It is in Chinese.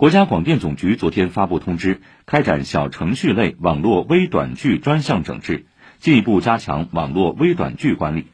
国家广电总局昨天发布通知开展小程序类网络微短剧专项整治进一步加强网络微短剧管理。